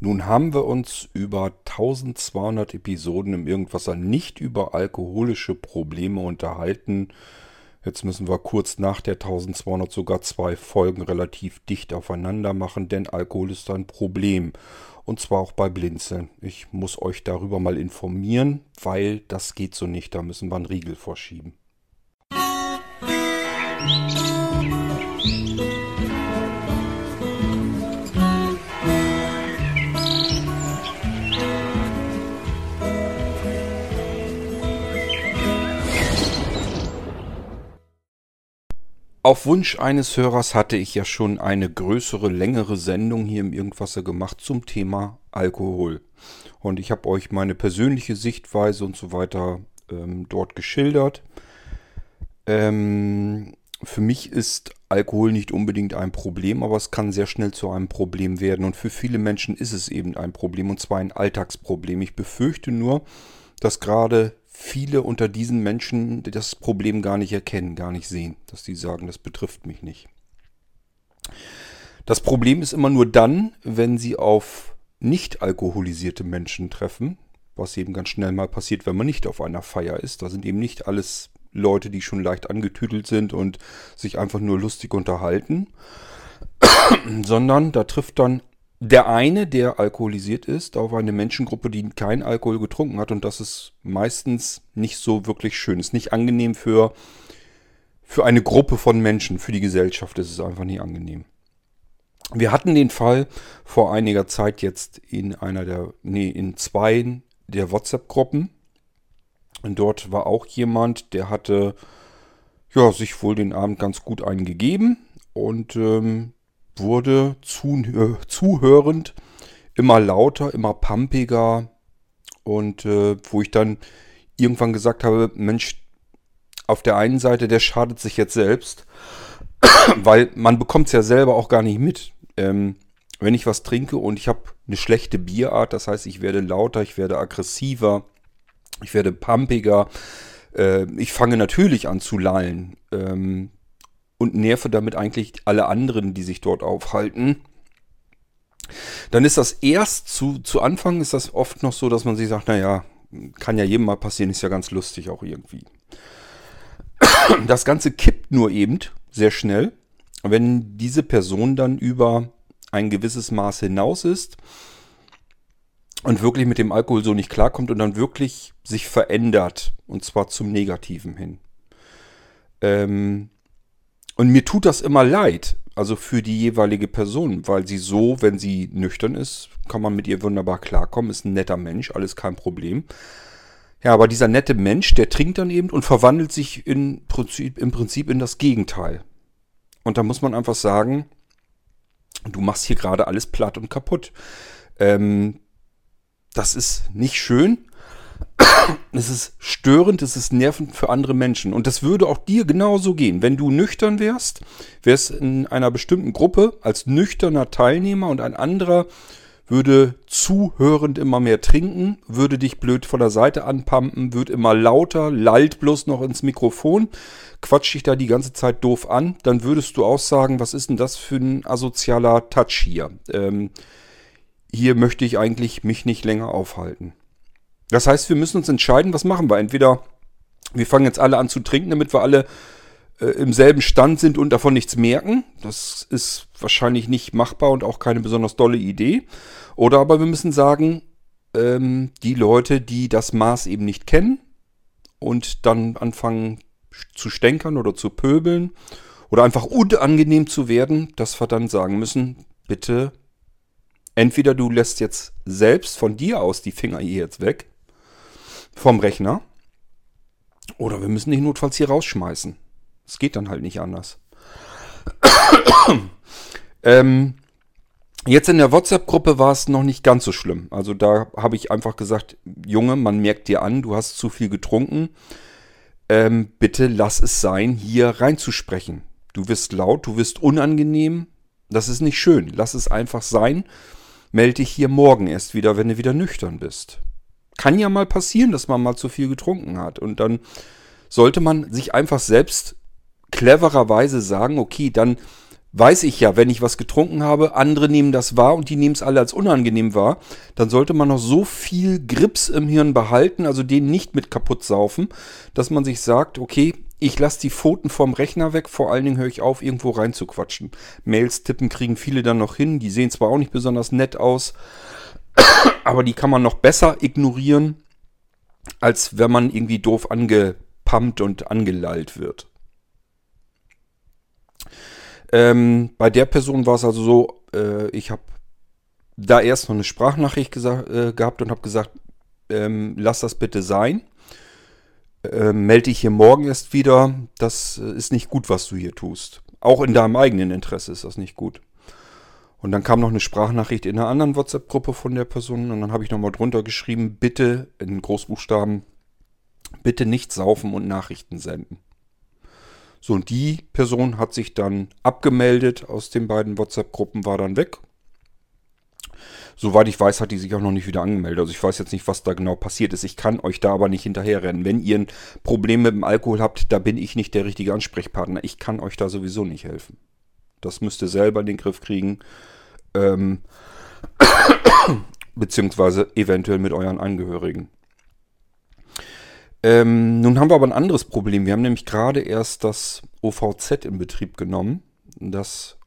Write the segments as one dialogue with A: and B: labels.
A: Nun haben wir uns über 1200 Episoden im Irgendwasser nicht über alkoholische Probleme unterhalten. Jetzt müssen wir kurz nach der 1200 sogar zwei Folgen relativ dicht aufeinander machen, denn Alkohol ist ein Problem. Und zwar auch bei Blinzeln. Ich muss euch darüber mal informieren, weil das geht so nicht. Da müssen wir einen Riegel vorschieben. Musik Auf Wunsch eines Hörers hatte ich ja schon eine größere, längere Sendung hier im Irgendwasser gemacht zum Thema Alkohol. Und ich habe euch meine persönliche Sichtweise und so weiter ähm, dort geschildert. Ähm, für mich ist Alkohol nicht unbedingt ein Problem, aber es kann sehr schnell zu einem Problem werden. Und für viele Menschen ist es eben ein Problem, und zwar ein Alltagsproblem. Ich befürchte nur, dass gerade viele unter diesen Menschen das Problem gar nicht erkennen, gar nicht sehen, dass die sagen, das betrifft mich nicht. Das Problem ist immer nur dann, wenn sie auf nicht alkoholisierte Menschen treffen, was eben ganz schnell mal passiert, wenn man nicht auf einer Feier ist. Da sind eben nicht alles Leute, die schon leicht angetüdelt sind und sich einfach nur lustig unterhalten, sondern da trifft dann der eine, der alkoholisiert ist, auf eine Menschengruppe, die keinen Alkohol getrunken hat. Und das ist meistens nicht so wirklich schön. Ist nicht angenehm für, für eine Gruppe von Menschen. Für die Gesellschaft ist es einfach nicht angenehm. Wir hatten den Fall vor einiger Zeit jetzt in einer der, nee, in zwei der WhatsApp-Gruppen. Und dort war auch jemand, der hatte, ja, sich wohl den Abend ganz gut eingegeben. Und ähm, wurde zu, zuhörend immer lauter, immer pumpiger und äh, wo ich dann irgendwann gesagt habe, Mensch, auf der einen Seite, der schadet sich jetzt selbst, weil man bekommt es ja selber auch gar nicht mit. Ähm, wenn ich was trinke und ich habe eine schlechte Bierart, das heißt, ich werde lauter, ich werde aggressiver, ich werde pumpiger, äh, ich fange natürlich an zu lallen. Ähm, und nerve damit eigentlich alle anderen, die sich dort aufhalten. Dann ist das erst zu, zu Anfang ist das oft noch so, dass man sich sagt, naja, kann ja jedem mal passieren, ist ja ganz lustig auch irgendwie. Das Ganze kippt nur eben sehr schnell, wenn diese Person dann über ein gewisses Maß hinaus ist und wirklich mit dem Alkohol so nicht klarkommt und dann wirklich sich verändert und zwar zum Negativen hin. Ähm, und mir tut das immer leid, also für die jeweilige Person, weil sie so, wenn sie nüchtern ist, kann man mit ihr wunderbar klarkommen, ist ein netter Mensch, alles kein Problem. Ja, aber dieser nette Mensch, der trinkt dann eben und verwandelt sich in Prinzip, im Prinzip in das Gegenteil. Und da muss man einfach sagen, du machst hier gerade alles platt und kaputt. Ähm, das ist nicht schön es ist störend, es ist nervend für andere Menschen. Und das würde auch dir genauso gehen. Wenn du nüchtern wärst, wärst in einer bestimmten Gruppe als nüchterner Teilnehmer und ein anderer würde zuhörend immer mehr trinken, würde dich blöd von der Seite anpumpen, wird immer lauter, lallt bloß noch ins Mikrofon, quatscht dich da die ganze Zeit doof an, dann würdest du auch sagen, was ist denn das für ein asozialer Touch hier? Ähm, hier möchte ich eigentlich mich nicht länger aufhalten. Das heißt, wir müssen uns entscheiden, was machen wir. Entweder wir fangen jetzt alle an zu trinken, damit wir alle äh, im selben Stand sind und davon nichts merken. Das ist wahrscheinlich nicht machbar und auch keine besonders dolle Idee. Oder aber wir müssen sagen, ähm, die Leute, die das Maß eben nicht kennen und dann anfangen zu stänkern oder zu pöbeln oder einfach unangenehm zu werden, dass wir dann sagen müssen, bitte, entweder du lässt jetzt selbst von dir aus die Finger hier jetzt weg vom Rechner. Oder wir müssen dich notfalls hier rausschmeißen. Es geht dann halt nicht anders. ähm, jetzt in der WhatsApp-Gruppe war es noch nicht ganz so schlimm. Also da habe ich einfach gesagt, Junge, man merkt dir an, du hast zu viel getrunken. Ähm, bitte lass es sein, hier reinzusprechen. Du wirst laut, du wirst unangenehm. Das ist nicht schön. Lass es einfach sein. Melde dich hier morgen erst wieder, wenn du wieder nüchtern bist kann ja mal passieren, dass man mal zu viel getrunken hat. Und dann sollte man sich einfach selbst clevererweise sagen, okay, dann weiß ich ja, wenn ich was getrunken habe, andere nehmen das wahr und die nehmen es alle als unangenehm wahr, dann sollte man noch so viel Grips im Hirn behalten, also den nicht mit kaputt saufen, dass man sich sagt, okay, ich lasse die Pfoten vom Rechner weg, vor allen Dingen höre ich auf, irgendwo reinzuquatschen. Mails tippen kriegen viele dann noch hin, die sehen zwar auch nicht besonders nett aus, aber die kann man noch besser ignorieren, als wenn man irgendwie doof angepumpt und angelallt wird. Ähm, bei der Person war es also so, äh, ich habe da erst noch eine Sprachnachricht äh, gehabt und habe gesagt, ähm, lass das bitte sein. Ähm, melde dich hier morgen erst wieder. Das äh, ist nicht gut, was du hier tust. Auch in deinem eigenen Interesse ist das nicht gut. Und dann kam noch eine Sprachnachricht in einer anderen WhatsApp-Gruppe von der Person und dann habe ich nochmal drunter geschrieben, bitte in Großbuchstaben, bitte nicht saufen und Nachrichten senden. So, und die Person hat sich dann abgemeldet aus den beiden WhatsApp-Gruppen, war dann weg. Soweit ich weiß, hat die sich auch noch nicht wieder angemeldet. Also ich weiß jetzt nicht, was da genau passiert ist. Ich kann euch da aber nicht hinterherrennen. Wenn ihr ein Problem mit dem Alkohol habt, da bin ich nicht der richtige Ansprechpartner. Ich kann euch da sowieso nicht helfen. Das müsst ihr selber in den Griff kriegen. Ähm, beziehungsweise eventuell mit euren Angehörigen. Ähm, nun haben wir aber ein anderes Problem. Wir haben nämlich gerade erst das OVZ in Betrieb genommen, das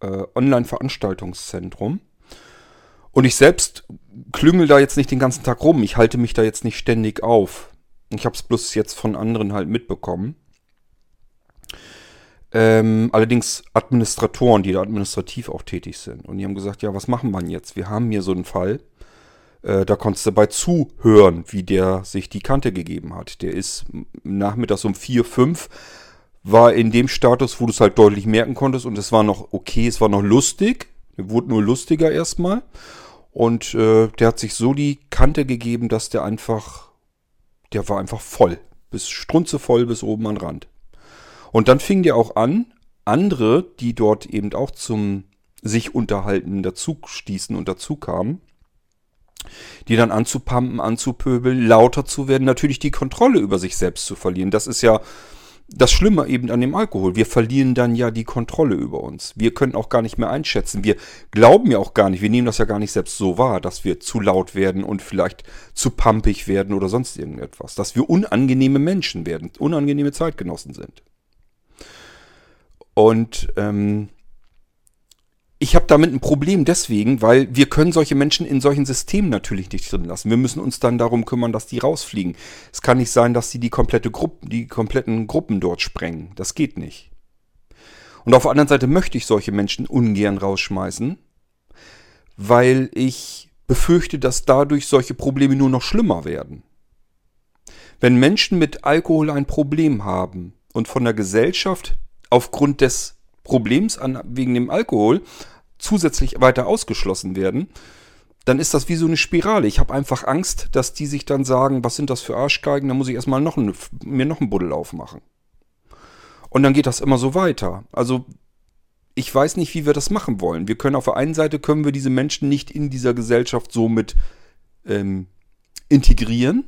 A: äh, Online-Veranstaltungszentrum. Und ich selbst klüngel da jetzt nicht den ganzen Tag rum. Ich halte mich da jetzt nicht ständig auf. Ich habe es bloß jetzt von anderen halt mitbekommen. Ähm, allerdings Administratoren, die da administrativ auch tätig sind. Und die haben gesagt, ja, was machen wir jetzt? Wir haben hier so einen Fall. Äh, da konntest du bei zuhören, wie der sich die Kante gegeben hat. Der ist nachmittags um 4, 5 war in dem Status, wo du es halt deutlich merken konntest und es war noch okay, es war noch lustig. Wurde nur lustiger erstmal. Und äh, der hat sich so die Kante gegeben, dass der einfach, der war einfach voll. Bis strunzevoll bis oben an Rand. Und dann fing der auch an, andere, die dort eben auch zum sich unterhalten dazu stießen und dazu kamen, die dann anzupumpen, anzupöbeln, lauter zu werden, natürlich die Kontrolle über sich selbst zu verlieren. Das ist ja das Schlimme eben an dem Alkohol. Wir verlieren dann ja die Kontrolle über uns. Wir können auch gar nicht mehr einschätzen. Wir glauben ja auch gar nicht, wir nehmen das ja gar nicht selbst so wahr, dass wir zu laut werden und vielleicht zu pumpig werden oder sonst irgendetwas. Dass wir unangenehme Menschen werden, unangenehme Zeitgenossen sind. Und ähm, ich habe damit ein Problem deswegen, weil wir können solche Menschen in solchen Systemen natürlich nicht drin lassen. Wir müssen uns dann darum kümmern, dass die rausfliegen. Es kann nicht sein, dass die die komplette Gruppe, die kompletten Gruppen dort sprengen. Das geht nicht. Und auf der anderen Seite möchte ich solche Menschen ungern rausschmeißen, weil ich befürchte, dass dadurch solche Probleme nur noch schlimmer werden. Wenn Menschen mit Alkohol ein Problem haben und von der Gesellschaft aufgrund des Problems an, wegen dem Alkohol zusätzlich weiter ausgeschlossen werden, dann ist das wie so eine Spirale. Ich habe einfach Angst, dass die sich dann sagen, was sind das für Arschgeigen, da muss ich erstmal noch eine, mir noch einen Buddel aufmachen. Und dann geht das immer so weiter. Also ich weiß nicht, wie wir das machen wollen. Wir können auf der einen Seite können wir diese Menschen nicht in dieser Gesellschaft so mit ähm, integrieren,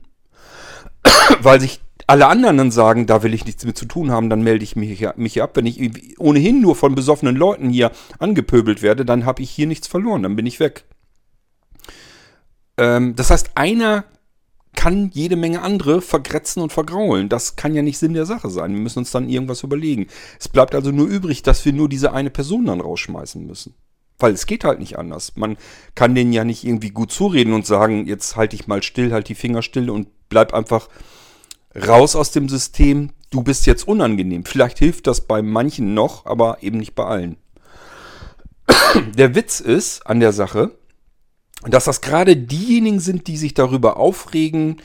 A: weil sich alle anderen dann sagen, da will ich nichts mit zu tun haben, dann melde ich mich, mich ab. Wenn ich ohnehin nur von besoffenen Leuten hier angepöbelt werde, dann habe ich hier nichts verloren, dann bin ich weg. Ähm, das heißt, einer kann jede Menge andere vergrätzen und vergraulen. Das kann ja nicht Sinn der Sache sein. Wir müssen uns dann irgendwas überlegen. Es bleibt also nur übrig, dass wir nur diese eine Person dann rausschmeißen müssen. Weil es geht halt nicht anders. Man kann denen ja nicht irgendwie gut zureden und sagen, jetzt halte ich mal still, halt die Finger still und bleib einfach raus aus dem System, du bist jetzt unangenehm. Vielleicht hilft das bei manchen noch, aber eben nicht bei allen. Der Witz ist an der Sache, dass das gerade diejenigen sind, die sich darüber aufregen,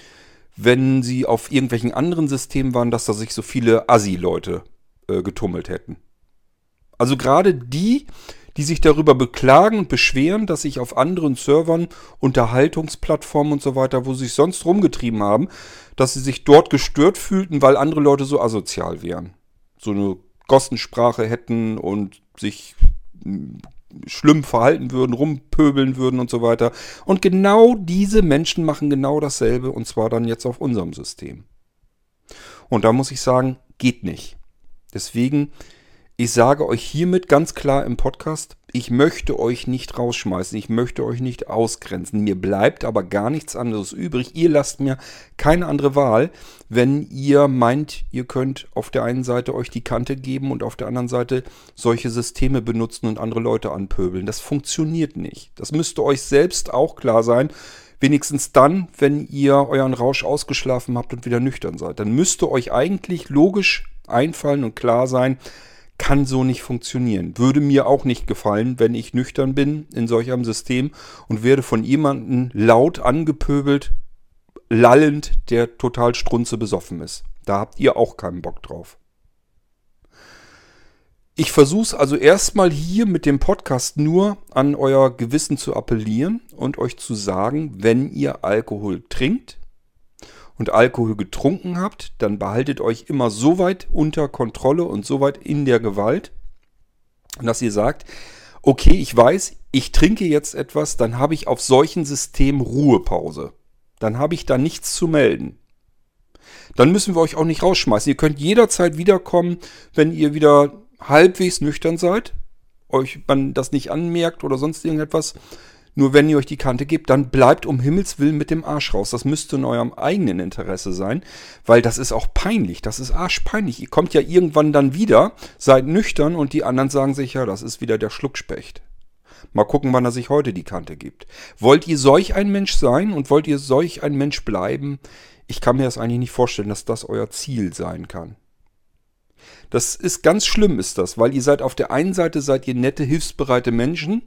A: wenn sie auf irgendwelchen anderen Systemen waren, dass da sich so viele Assi-Leute äh, getummelt hätten. Also gerade die, die sich darüber beklagen und beschweren, dass sich auf anderen Servern, Unterhaltungsplattformen und so weiter, wo sie sich sonst rumgetrieben haben, dass sie sich dort gestört fühlten, weil andere Leute so asozial wären. So eine Gossensprache hätten und sich hm, schlimm verhalten würden, rumpöbeln würden und so weiter. Und genau diese Menschen machen genau dasselbe und zwar dann jetzt auf unserem System. Und da muss ich sagen, geht nicht. Deswegen Ich sage euch hiermit ganz klar im Podcast, ich möchte euch nicht rausschmeißen, ich möchte euch nicht ausgrenzen. Mir bleibt aber gar nichts anderes übrig. Ihr lasst mir keine andere Wahl, wenn ihr meint, ihr könnt auf der einen Seite euch die Kante geben und auf der anderen Seite solche Systeme benutzen und andere Leute anpöbeln. Das funktioniert nicht. Das müsste euch selbst auch klar sein. Wenigstens dann, wenn ihr euren Rausch ausgeschlafen habt und wieder nüchtern seid. Dann müsste euch eigentlich logisch einfallen und klar sein, kann so nicht funktionieren. Würde mir auch nicht gefallen, wenn ich nüchtern bin in solch einem System und werde von jemandem laut angepöbelt, lallend, der total strunze besoffen ist. Da habt ihr auch keinen Bock drauf. Ich versuche also erstmal hier mit dem Podcast nur an euer Gewissen zu appellieren und euch zu sagen, wenn ihr Alkohol trinkt, und Alkohol getrunken habt, dann behaltet euch immer so weit unter Kontrolle und so weit in der Gewalt, dass ihr sagt, okay, ich weiß, ich trinke jetzt etwas, dann habe ich auf solchen Systemen Ruhepause. Dann habe ich da nichts zu melden. Dann müssen wir euch auch nicht rausschmeißen. Ihr könnt jederzeit wiederkommen, wenn ihr wieder halbwegs nüchtern seid, euch man das nicht anmerkt oder sonst irgendetwas. Nur wenn ihr euch die Kante gebt, dann bleibt um Himmels Willen mit dem Arsch raus. Das müsste in eurem eigenen Interesse sein, weil das ist auch peinlich. Das ist arschpeinlich. Ihr kommt ja irgendwann dann wieder, seid nüchtern und die anderen sagen sich, ja, das ist wieder der Schluckspecht. Mal gucken, wann er sich heute die Kante gibt. Wollt ihr solch ein Mensch sein und wollt ihr solch ein Mensch bleiben? Ich kann mir das eigentlich nicht vorstellen, dass das euer Ziel sein kann. Das ist ganz schlimm, ist das, weil ihr seid auf der einen Seite seid ihr nette, hilfsbereite Menschen,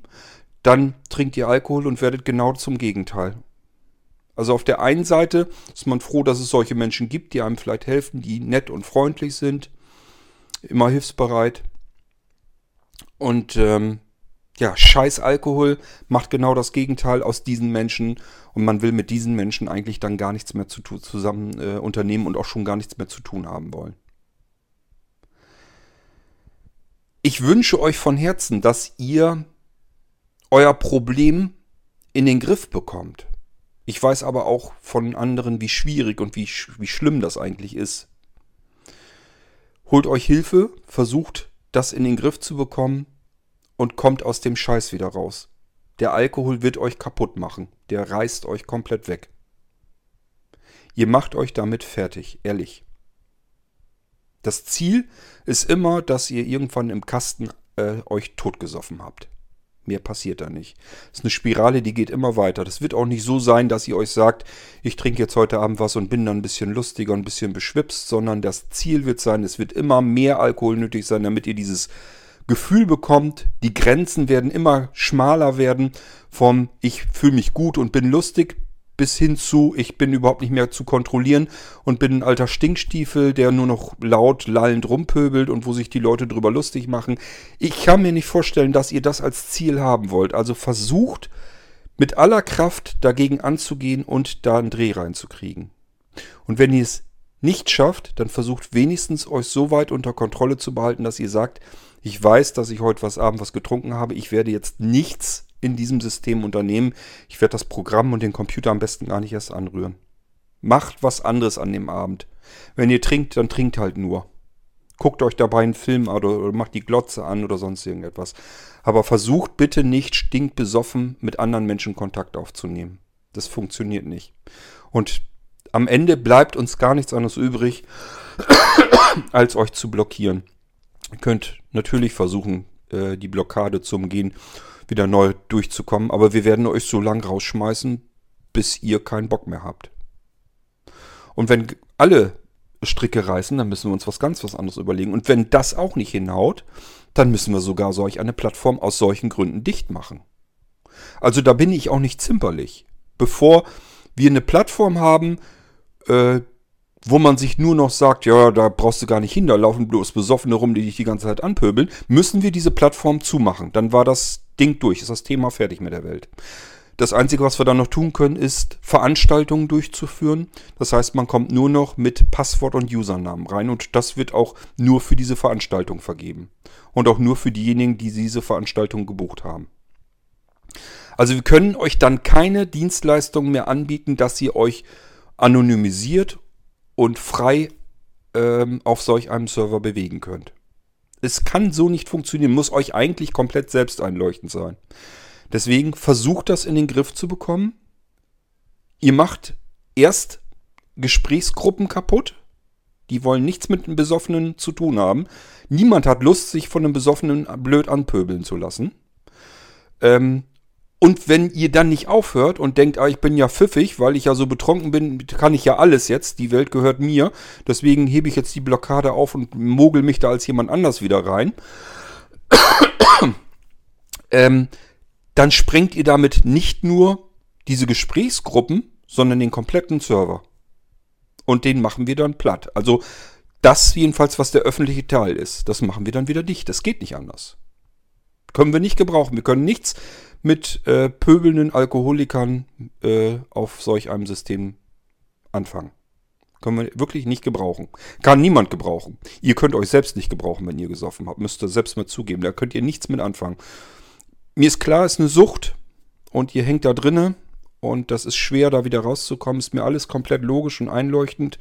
A: dann trinkt ihr Alkohol und werdet genau zum Gegenteil. Also auf der einen Seite ist man froh, dass es solche Menschen gibt, die einem vielleicht helfen, die nett und freundlich sind, immer hilfsbereit. Und ähm, ja, scheiß Alkohol macht genau das Gegenteil aus diesen Menschen und man will mit diesen Menschen eigentlich dann gar nichts mehr zu tun, zusammen äh, unternehmen und auch schon gar nichts mehr zu tun haben wollen. Ich wünsche euch von Herzen, dass ihr euer Problem in den Griff bekommt. Ich weiß aber auch von anderen, wie schwierig und wie, wie schlimm das eigentlich ist. Holt euch Hilfe, versucht das in den Griff zu bekommen und kommt aus dem Scheiß wieder raus. Der Alkohol wird euch kaputt machen. Der reißt euch komplett weg. Ihr macht euch damit fertig, ehrlich. Das Ziel ist immer, dass ihr irgendwann im Kasten äh, euch totgesoffen habt. Mehr passiert da nicht. Das ist eine Spirale, die geht immer weiter. Das wird auch nicht so sein, dass ihr euch sagt, ich trinke jetzt heute Abend was und bin dann ein bisschen lustiger und ein bisschen beschwipst, sondern das Ziel wird sein, es wird immer mehr Alkohol nötig sein, damit ihr dieses Gefühl bekommt, die Grenzen werden immer schmaler werden vom ich fühle mich gut und bin lustig bis hin zu, ich bin überhaupt nicht mehr zu kontrollieren und bin ein alter Stinkstiefel, der nur noch laut lallend rumpöbelt und wo sich die Leute drüber lustig machen. Ich kann mir nicht vorstellen, dass ihr das als Ziel haben wollt. Also versucht mit aller Kraft dagegen anzugehen und da einen Dreh reinzukriegen. Und wenn ihr es nicht schafft, dann versucht wenigstens euch so weit unter Kontrolle zu behalten, dass ihr sagt, ich weiß, dass ich heute was Abend was getrunken habe, ich werde jetzt nichts in diesem System unternehmen. Ich werde das Programm und den Computer am besten gar nicht erst anrühren. Macht was anderes an dem Abend. Wenn ihr trinkt, dann trinkt halt nur. Guckt euch dabei einen Film an oder macht die Glotze an oder sonst irgendetwas. Aber versucht bitte nicht stinkbesoffen mit anderen Menschen Kontakt aufzunehmen. Das funktioniert nicht. Und am Ende bleibt uns gar nichts anderes übrig, als euch zu blockieren. Ihr könnt natürlich versuchen, äh, die Blockade zu umgehen wieder neu durchzukommen. Aber wir werden euch so lang rausschmeißen, bis ihr keinen Bock mehr habt. Und wenn alle Stricke reißen, dann müssen wir uns was ganz was anderes überlegen. Und wenn das auch nicht hinhaut, dann müssen wir sogar solch eine Plattform aus solchen Gründen dicht machen. Also da bin ich auch nicht zimperlich. Bevor wir eine Plattform haben, äh, wo man sich nur noch sagt, ja, da brauchst du gar nicht hin, da laufen bloß Besoffene rum, die dich die ganze Zeit anpöbeln, müssen wir diese Plattform zumachen. Dann war das Ding durch, ist das Thema fertig mit der Welt. Das Einzige, was wir dann noch tun können, ist Veranstaltungen durchzuführen. Das heißt, man kommt nur noch mit Passwort und Usernamen rein und das wird auch nur für diese Veranstaltung vergeben. Und auch nur für diejenigen, die diese Veranstaltung gebucht haben. Also wir können euch dann keine Dienstleistungen mehr anbieten, dass ihr euch anonymisiert und frei ähm, auf solch einem Server bewegen könnt. Es kann so nicht funktionieren, muss euch eigentlich komplett selbst einleuchtend sein. Deswegen versucht das in den Griff zu bekommen. Ihr macht erst Gesprächsgruppen kaputt. Die wollen nichts mit einem Besoffenen zu tun haben. Niemand hat Lust, sich von einem Besoffenen blöd anpöbeln zu lassen. Ähm, und wenn ihr dann nicht aufhört und denkt, ah, ich bin ja pfiffig, weil ich ja so betrunken bin, kann ich ja alles jetzt, die Welt gehört mir, deswegen hebe ich jetzt die Blockade auf und mogel mich da als jemand anders wieder rein, ähm, dann sprengt ihr damit nicht nur diese Gesprächsgruppen, sondern den kompletten Server. Und den machen wir dann platt. Also das jedenfalls, was der öffentliche Teil ist, das machen wir dann wieder dicht. Das geht nicht anders. Können wir nicht gebrauchen. Wir können nichts mit äh, pöbelnden Alkoholikern äh, auf solch einem System anfangen. Können wir wirklich nicht gebrauchen. Kann niemand gebrauchen. Ihr könnt euch selbst nicht gebrauchen, wenn ihr gesoffen habt. Müsst ihr selbst mal zugeben. Da könnt ihr nichts mit anfangen. Mir ist klar, es ist eine Sucht und ihr hängt da drinne und das ist schwer, da wieder rauszukommen. Ist mir alles komplett logisch und einleuchtend.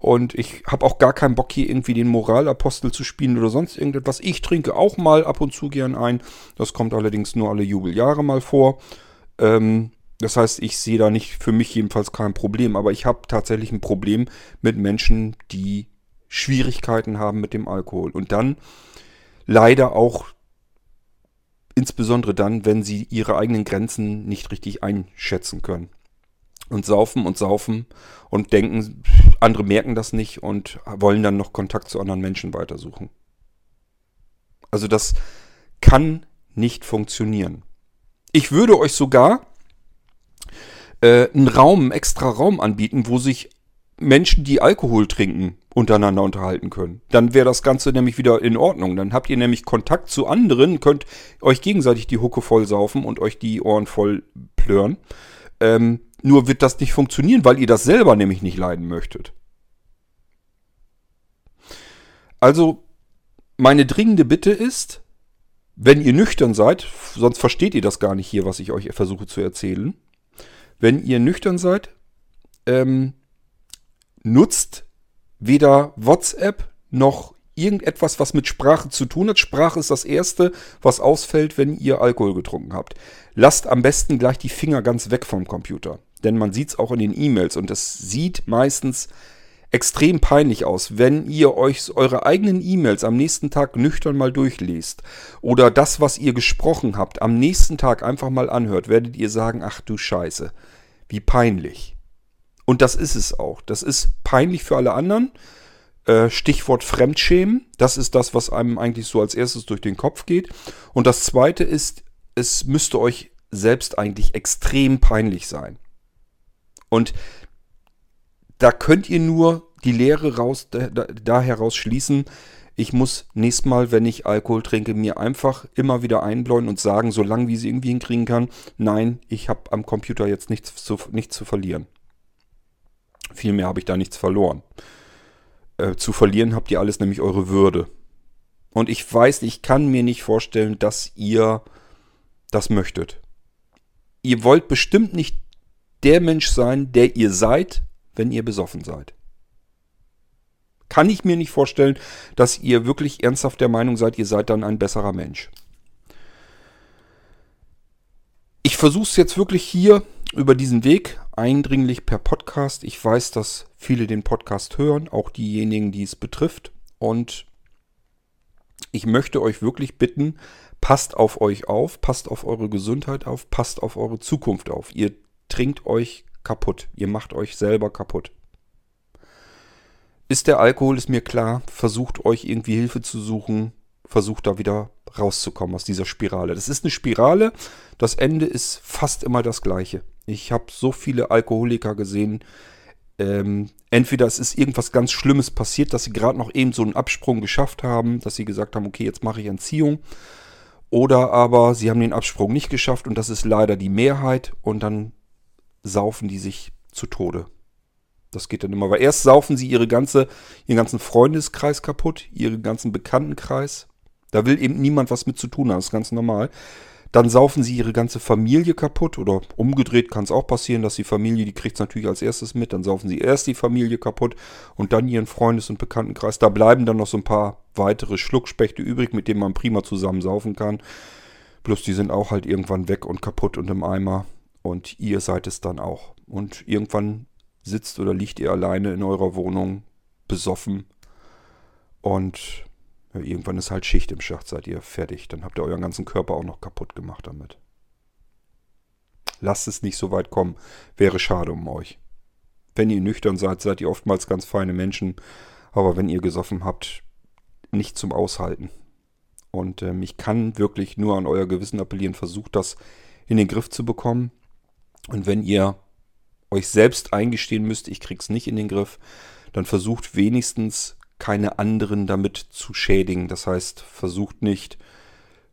A: Und ich habe auch gar keinen Bock hier irgendwie den Moralapostel zu spielen oder sonst irgendetwas. Ich trinke auch mal ab und zu gern ein. Das kommt allerdings nur alle Jubeljahre mal vor. Ähm, das heißt, ich sehe da nicht für mich jedenfalls kein Problem. Aber ich habe tatsächlich ein Problem mit Menschen, die Schwierigkeiten haben mit dem Alkohol. Und dann leider auch insbesondere dann, wenn sie ihre eigenen Grenzen nicht richtig einschätzen können und saufen und saufen und denken, andere merken das nicht und wollen dann noch Kontakt zu anderen Menschen weitersuchen. Also das kann nicht funktionieren. Ich würde euch sogar äh, einen Raum, einen extra Raum anbieten, wo sich Menschen, die Alkohol trinken, untereinander unterhalten können. Dann wäre das Ganze nämlich wieder in Ordnung. Dann habt ihr nämlich Kontakt zu anderen, könnt euch gegenseitig die Hucke voll saufen und euch die Ohren voll plören. Ähm, nur wird das nicht funktionieren, weil ihr das selber nämlich nicht leiden möchtet. Also, meine dringende Bitte ist, wenn ihr nüchtern seid, sonst versteht ihr das gar nicht hier, was ich euch versuche zu erzählen. Wenn ihr nüchtern seid, ähm, nutzt weder WhatsApp noch irgendetwas, was mit Sprache zu tun hat. Sprache ist das Erste, was ausfällt, wenn ihr Alkohol getrunken habt. Lasst am besten gleich die Finger ganz weg vom Computer. Denn man sieht es auch in den E-Mails und es sieht meistens extrem peinlich aus, wenn ihr euch eure eigenen E-Mails am nächsten Tag nüchtern mal durchliest oder das, was ihr gesprochen habt, am nächsten Tag einfach mal anhört, werdet ihr sagen, ach du Scheiße, wie peinlich. Und das ist es auch. Das ist peinlich für alle anderen. Äh, Stichwort Fremdschämen. Das ist das, was einem eigentlich so als erstes durch den Kopf geht. Und das zweite ist, es müsste euch selbst eigentlich extrem peinlich sein. Und da könnt ihr nur die Lehre raus, da, da heraus schließen, ich muss nächstes Mal, wenn ich Alkohol trinke, mir einfach immer wieder einbläuen und sagen, so lange wie sie irgendwie hinkriegen kann, nein, ich habe am Computer jetzt nichts zu, nichts zu verlieren. Vielmehr habe ich da nichts verloren. Äh, zu verlieren habt ihr alles nämlich eure Würde. Und ich weiß, ich kann mir nicht vorstellen, dass ihr das möchtet. Ihr wollt bestimmt nicht der Mensch sein, der ihr seid, wenn ihr besoffen seid. Kann ich mir nicht vorstellen, dass ihr wirklich ernsthaft der Meinung seid, ihr seid dann ein besserer Mensch. Ich versuche es jetzt wirklich hier über diesen Weg, eindringlich per Podcast. Ich weiß, dass viele den Podcast hören, auch diejenigen, die es betrifft. Und ich möchte euch wirklich bitten, passt auf euch auf, passt auf eure Gesundheit auf, passt auf eure Zukunft auf. Ihr trinkt euch kaputt. Ihr macht euch selber kaputt. Ist der Alkohol, ist mir klar. Versucht euch irgendwie Hilfe zu suchen. Versucht da wieder rauszukommen aus dieser Spirale. Das ist eine Spirale. Das Ende ist fast immer das gleiche. Ich habe so viele Alkoholiker gesehen. Ähm, entweder es ist irgendwas ganz Schlimmes passiert, dass sie gerade noch eben so einen Absprung geschafft haben, dass sie gesagt haben, okay, jetzt mache ich Entziehung. Oder aber sie haben den Absprung nicht geschafft und das ist leider die Mehrheit und dann saufen die sich zu Tode. Das geht dann immer, weil erst saufen sie ihre ganze, ihren ganzen Freundeskreis kaputt, ihren ganzen Bekanntenkreis. Da will eben niemand was mit zu tun haben, das ist ganz normal. Dann saufen sie ihre ganze Familie kaputt oder umgedreht kann es auch passieren, dass die Familie, die kriegt es natürlich als erstes mit. Dann saufen sie erst die Familie kaputt und dann ihren Freundes- und Bekanntenkreis. Da bleiben dann noch so ein paar weitere Schluckspechte übrig, mit denen man prima zusammen saufen kann. Bloß die sind auch halt irgendwann weg und kaputt und im Eimer. Und ihr seid es dann auch. Und irgendwann sitzt oder liegt ihr alleine in eurer Wohnung, besoffen. Und irgendwann ist halt Schicht im Schacht, seid ihr fertig. Dann habt ihr euren ganzen Körper auch noch kaputt gemacht damit. Lasst es nicht so weit kommen. Wäre schade um euch. Wenn ihr nüchtern seid, seid ihr oftmals ganz feine Menschen. Aber wenn ihr gesoffen habt, nicht zum Aushalten. Und ähm, ich kann wirklich nur an euer Gewissen appellieren. Versucht das in den Griff zu bekommen. Und wenn ihr euch selbst eingestehen müsst, ich krieg's nicht in den Griff, dann versucht wenigstens keine anderen damit zu schädigen. Das heißt, versucht nicht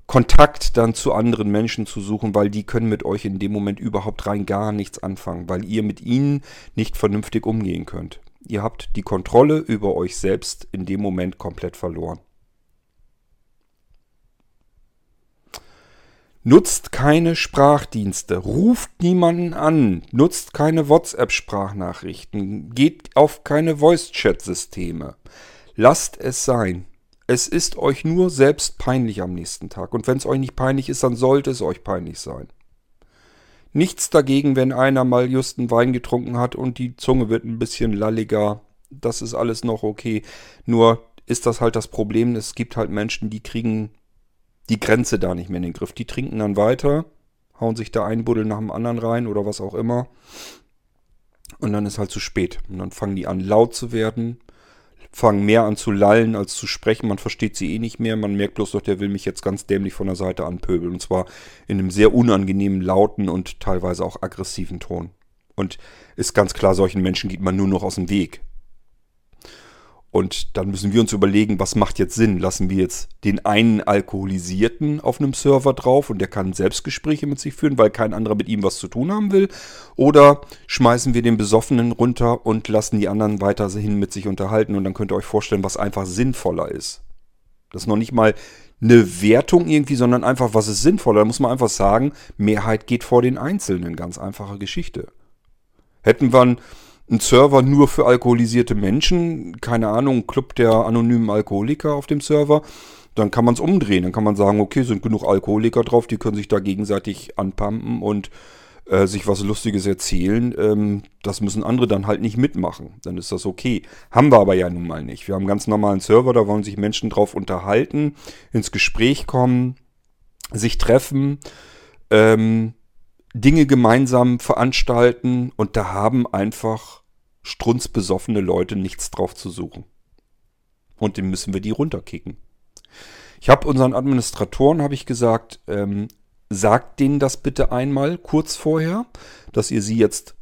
A: Kontakt dann zu anderen Menschen zu suchen, weil die können mit euch in dem Moment überhaupt rein gar nichts anfangen, weil ihr mit ihnen nicht vernünftig umgehen könnt. Ihr habt die Kontrolle über euch selbst in dem Moment komplett verloren. Nutzt keine Sprachdienste, ruft niemanden an, nutzt keine WhatsApp-Sprachnachrichten, geht auf keine Voice-Chat-Systeme. Lasst es sein. Es ist euch nur selbst peinlich am nächsten Tag. Und wenn es euch nicht peinlich ist, dann sollte es euch peinlich sein. Nichts dagegen, wenn einer mal just einen Wein getrunken hat und die Zunge wird ein bisschen lalliger. Das ist alles noch okay. Nur ist das halt das Problem, es gibt halt Menschen, die kriegen die Grenze da nicht mehr in den Griff. Die trinken dann weiter, hauen sich da ein Buddel nach dem anderen rein oder was auch immer. Und dann ist halt zu spät. Und dann fangen die an laut zu werden, fangen mehr an zu lallen als zu sprechen. Man versteht sie eh nicht mehr. Man merkt bloß doch, der will mich jetzt ganz dämlich von der Seite anpöbeln. Und zwar in einem sehr unangenehmen, lauten und teilweise auch aggressiven Ton. Und ist ganz klar, solchen Menschen geht man nur noch aus dem Weg. Und dann müssen wir uns überlegen, was macht jetzt Sinn? Lassen wir jetzt den einen Alkoholisierten auf einem Server drauf und der kann Selbstgespräche mit sich führen, weil kein anderer mit ihm was zu tun haben will? Oder schmeißen wir den Besoffenen runter und lassen die anderen weiterhin mit sich unterhalten? Und dann könnt ihr euch vorstellen, was einfach sinnvoller ist. Das ist noch nicht mal eine Wertung irgendwie, sondern einfach, was ist sinnvoller? Da muss man einfach sagen, Mehrheit geht vor den Einzelnen. Ganz einfache Geschichte. Hätten wir einen ein Server nur für alkoholisierte Menschen, keine Ahnung, Club der anonymen Alkoholiker auf dem Server, dann kann man es umdrehen. Dann kann man sagen, okay, sind genug Alkoholiker drauf, die können sich da gegenseitig anpumpen und äh, sich was Lustiges erzählen. Ähm, das müssen andere dann halt nicht mitmachen. Dann ist das okay. Haben wir aber ja nun mal nicht. Wir haben einen ganz normalen Server, da wollen sich Menschen drauf unterhalten, ins Gespräch kommen, sich treffen. Ähm, Dinge gemeinsam veranstalten und da haben einfach strunzbesoffene Leute nichts drauf zu suchen. Und dem müssen wir die runterkicken. Ich habe unseren Administratoren, habe ich gesagt, ähm, sagt denen das bitte einmal kurz vorher, dass ihr sie jetzt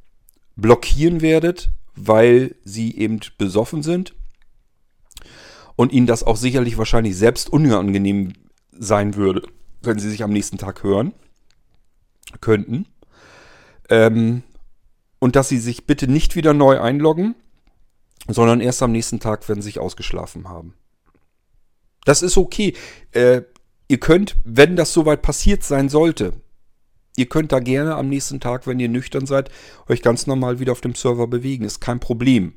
A: blockieren werdet, weil sie eben besoffen sind. Und ihnen das auch sicherlich wahrscheinlich selbst unangenehm sein würde, wenn sie sich am nächsten Tag hören könnten. Ähm, und dass sie sich bitte nicht wieder neu einloggen, sondern erst am nächsten Tag, wenn sie sich ausgeschlafen haben. Das ist okay. Äh, ihr könnt, wenn das soweit passiert sein sollte, ihr könnt da gerne am nächsten Tag, wenn ihr nüchtern seid, euch ganz normal wieder auf dem Server bewegen. Ist kein Problem.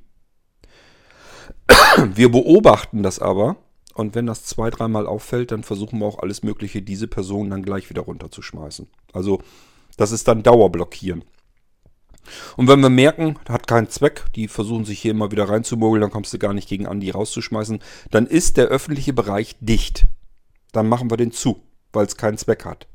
A: Wir beobachten das aber. Und wenn das zwei, dreimal auffällt, dann versuchen wir auch alles Mögliche, diese Person dann gleich wieder runterzuschmeißen. Also das ist dann Dauerblockieren. Und wenn wir merken, hat keinen Zweck, die versuchen sich hier immer wieder reinzumogeln, dann kommst du gar nicht gegen an, die rauszuschmeißen, dann ist der öffentliche Bereich dicht. Dann machen wir den zu, weil es keinen Zweck hat.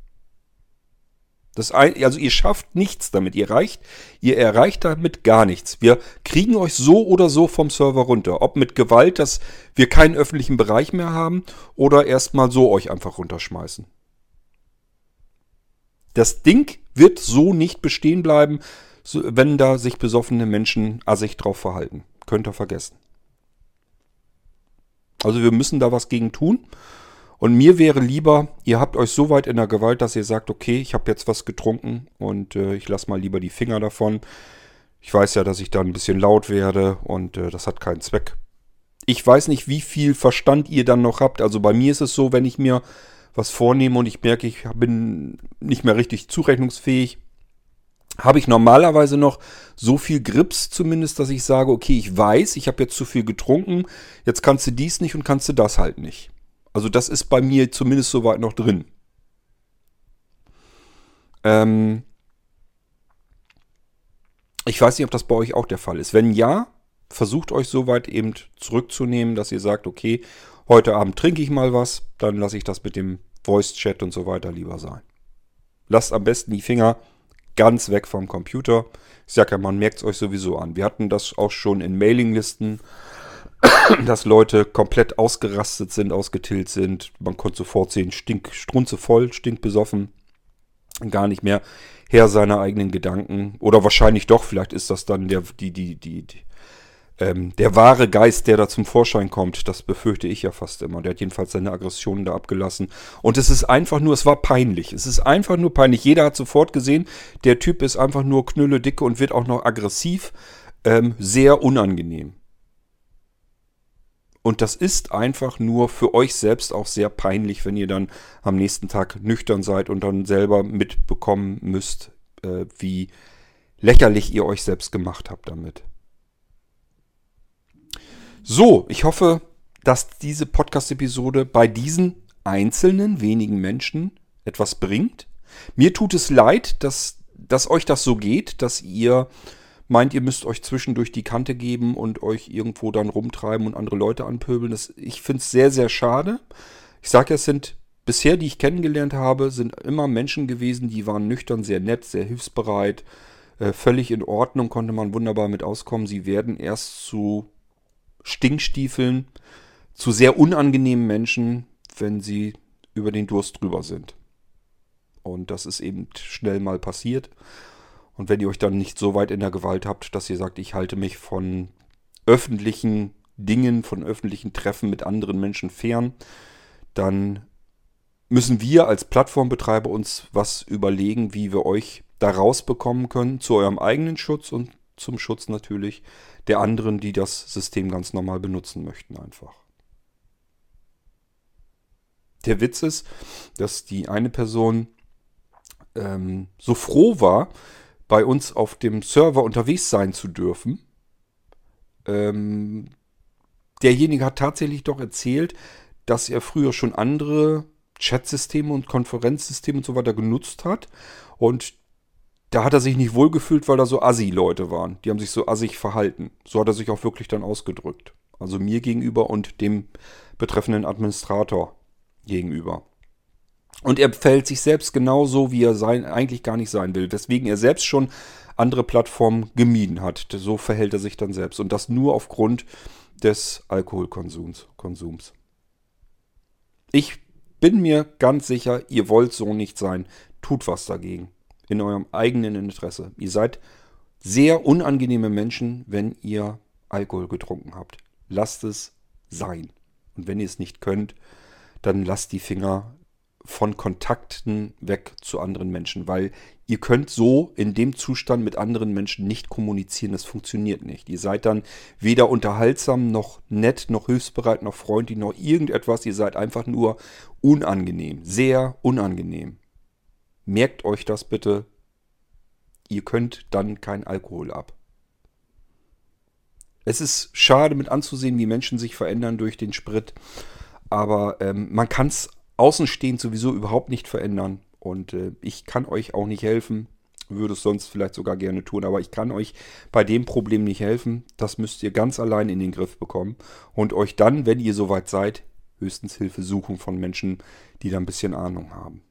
A: Das ein, also ihr schafft nichts damit, ihr, reicht, ihr erreicht damit gar nichts. Wir kriegen euch so oder so vom Server runter. Ob mit Gewalt, dass wir keinen öffentlichen Bereich mehr haben oder erstmal so euch einfach runterschmeißen. Das Ding wird so nicht bestehen bleiben, wenn da sich besoffene Menschen assig drauf verhalten. Könnt ihr vergessen. Also wir müssen da was gegen tun. Und mir wäre lieber, ihr habt euch so weit in der Gewalt, dass ihr sagt, okay, ich habe jetzt was getrunken und äh, ich lasse mal lieber die Finger davon. Ich weiß ja, dass ich da ein bisschen laut werde und äh, das hat keinen Zweck. Ich weiß nicht, wie viel Verstand ihr dann noch habt. Also bei mir ist es so, wenn ich mir was vornehme und ich merke, ich bin nicht mehr richtig zurechnungsfähig, habe ich normalerweise noch so viel Grips zumindest, dass ich sage, okay, ich weiß, ich habe jetzt zu viel getrunken, jetzt kannst du dies nicht und kannst du das halt nicht. Also das ist bei mir zumindest soweit noch drin. Ähm ich weiß nicht, ob das bei euch auch der Fall ist. Wenn ja, versucht euch soweit eben zurückzunehmen, dass ihr sagt, okay, heute Abend trinke ich mal was, dann lasse ich das mit dem Voice-Chat und so weiter lieber sein. Lasst am besten die Finger ganz weg vom Computer. Ich sage ja, man merkt es euch sowieso an. Wir hatten das auch schon in Mailinglisten, dass Leute komplett ausgerastet sind, ausgetillt sind. Man konnte sofort sehen, stink, strunze voll, stinkbesoffen. Gar nicht mehr Herr seiner eigenen Gedanken. Oder wahrscheinlich doch, vielleicht ist das dann der, die, die, die, die ähm, der wahre Geist, der da zum Vorschein kommt, das befürchte ich ja fast immer. Der hat jedenfalls seine Aggressionen da abgelassen. Und es ist einfach nur, es war peinlich. Es ist einfach nur peinlich. Jeder hat sofort gesehen, der Typ ist einfach nur knülle dicke und wird auch noch aggressiv. Ähm, sehr unangenehm. Und das ist einfach nur für euch selbst auch sehr peinlich, wenn ihr dann am nächsten Tag nüchtern seid und dann selber mitbekommen müsst, äh, wie lächerlich ihr euch selbst gemacht habt damit. So, ich hoffe, dass diese Podcast-Episode bei diesen einzelnen wenigen Menschen etwas bringt. Mir tut es leid, dass, dass euch das so geht, dass ihr meint, ihr müsst euch zwischendurch die Kante geben und euch irgendwo dann rumtreiben und andere Leute anpöbeln. Das, ich finde es sehr, sehr schade. Ich sage ja, es sind bisher, die ich kennengelernt habe, sind immer Menschen gewesen, die waren nüchtern, sehr nett, sehr hilfsbereit, äh, völlig in Ordnung, konnte man wunderbar mit auskommen. Sie werden erst zu Stinkstiefeln zu sehr unangenehmen Menschen, wenn sie über den Durst drüber sind. Und das ist eben schnell mal passiert. Und wenn ihr euch dann nicht so weit in der Gewalt habt, dass ihr sagt, ich halte mich von öffentlichen Dingen, von öffentlichen Treffen mit anderen Menschen fern, dann müssen wir als Plattformbetreiber uns was überlegen, wie wir euch da rausbekommen können, zu eurem eigenen Schutz und zum Schutz natürlich der anderen, die das System ganz normal benutzen möchten einfach. Der Witz ist, dass die eine Person ähm, so froh war, bei uns auf dem Server unterwegs sein zu dürfen. Ähm, derjenige hat tatsächlich doch erzählt, dass er früher schon andere Chatsysteme und Konferenzsysteme und so weiter genutzt hat und da hat er sich nicht wohlgefühlt, weil da so Assi-Leute waren. Die haben sich so assig verhalten. So hat er sich auch wirklich dann ausgedrückt. Also mir gegenüber und dem betreffenden Administrator gegenüber. Und er fällt sich selbst genauso, wie er sein, eigentlich gar nicht sein will. Weswegen er selbst schon andere Plattformen gemieden hat. So verhält er sich dann selbst. Und das nur aufgrund des Alkoholkonsums. Konsums. Ich bin mir ganz sicher, ihr wollt so nicht sein. Tut was dagegen in eurem eigenen Interesse. Ihr seid sehr unangenehme Menschen, wenn ihr Alkohol getrunken habt. Lasst es sein. Und wenn ihr es nicht könnt, dann lasst die Finger von Kontakten weg zu anderen Menschen, weil ihr könnt so in dem Zustand mit anderen Menschen nicht kommunizieren, das funktioniert nicht. Ihr seid dann weder unterhaltsam noch nett, noch hilfsbereit, noch freundlich, noch irgendetwas, ihr seid einfach nur unangenehm, sehr unangenehm. Merkt euch das bitte. Ihr könnt dann kein Alkohol ab. Es ist schade mit anzusehen, wie Menschen sich verändern durch den Sprit. Aber ähm, man kann es außenstehend sowieso überhaupt nicht verändern. Und äh, ich kann euch auch nicht helfen. Würde es sonst vielleicht sogar gerne tun. Aber ich kann euch bei dem Problem nicht helfen. Das müsst ihr ganz allein in den Griff bekommen. Und euch dann, wenn ihr soweit seid, höchstens Hilfe suchen von Menschen, die da ein bisschen Ahnung haben.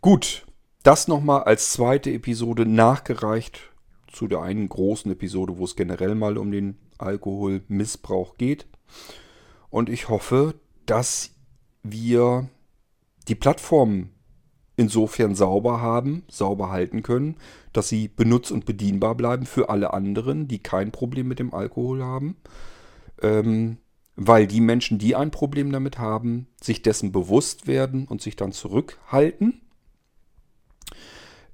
A: Gut, das nochmal als zweite Episode nachgereicht zu der einen großen Episode, wo es generell mal um den Alkoholmissbrauch geht. Und ich hoffe, dass wir die Plattform insofern sauber haben, sauber halten können, dass sie benutzt und bedienbar bleiben für alle anderen, die kein Problem mit dem Alkohol haben. Ähm, weil die Menschen, die ein Problem damit haben, sich dessen bewusst werden und sich dann zurückhalten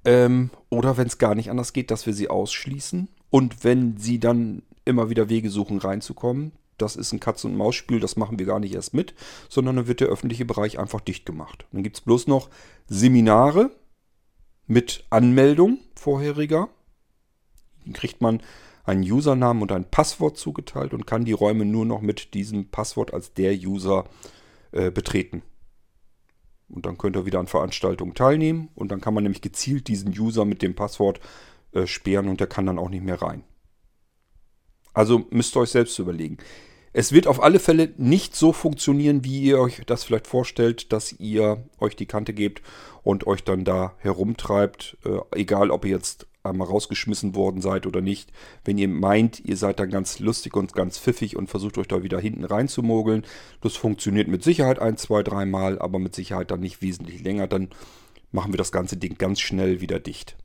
A: ähm, oder wenn es gar nicht anders geht, dass wir sie ausschließen. Und wenn sie dann immer wieder Wege suchen, reinzukommen, das ist ein Katz- und Maus-Spiel, das machen wir gar nicht erst mit, sondern dann wird der öffentliche Bereich einfach dicht gemacht. Dann gibt es bloß noch Seminare mit Anmeldung vorheriger. Dann kriegt man einen Usernamen und ein Passwort zugeteilt und kann die Räume nur noch mit diesem Passwort als der User äh, betreten. Und dann könnt ihr wieder an Veranstaltungen teilnehmen und dann kann man nämlich gezielt diesen User mit dem Passwort äh, sperren und der kann dann auch nicht mehr rein. Also müsst ihr euch selbst überlegen. Es wird auf alle Fälle nicht so funktionieren, wie ihr euch das vielleicht vorstellt, dass ihr euch die Kante gebt und euch dann da herumtreibt, äh, egal ob ihr jetzt einmal rausgeschmissen worden seid oder nicht. Wenn ihr meint, ihr seid dann ganz lustig und ganz pfiffig und versucht euch da wieder hinten reinzumogeln, das funktioniert mit Sicherheit ein, zwei, dreimal, aber mit Sicherheit dann nicht wesentlich länger, dann machen wir das ganze Ding ganz schnell wieder dicht.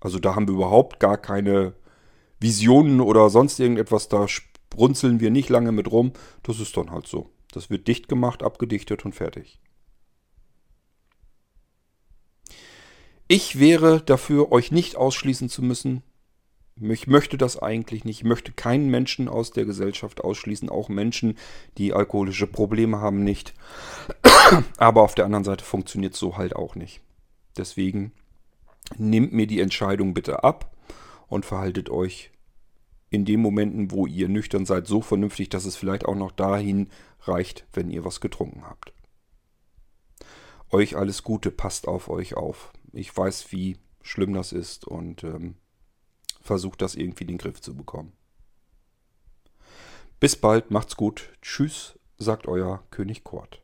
A: Also da haben wir überhaupt gar keine Visionen oder sonst irgendetwas, da brunzeln wir nicht lange mit rum. Das ist dann halt so. Das wird dicht gemacht, abgedichtet und fertig. Ich wäre dafür, euch nicht ausschließen zu müssen. Ich möchte das eigentlich nicht. Ich möchte keinen Menschen aus der Gesellschaft ausschließen, auch Menschen, die alkoholische Probleme haben, nicht. Aber auf der anderen Seite funktioniert so halt auch nicht. Deswegen nehmt mir die Entscheidung bitte ab und verhaltet euch in den Momenten, wo ihr nüchtern seid, so vernünftig, dass es vielleicht auch noch dahin reicht, wenn ihr was getrunken habt. Euch alles Gute, passt auf euch auf. Ich weiß, wie schlimm das ist und ähm, versucht das irgendwie in den Griff zu bekommen. Bis bald, macht's gut. Tschüss, sagt euer König Kort.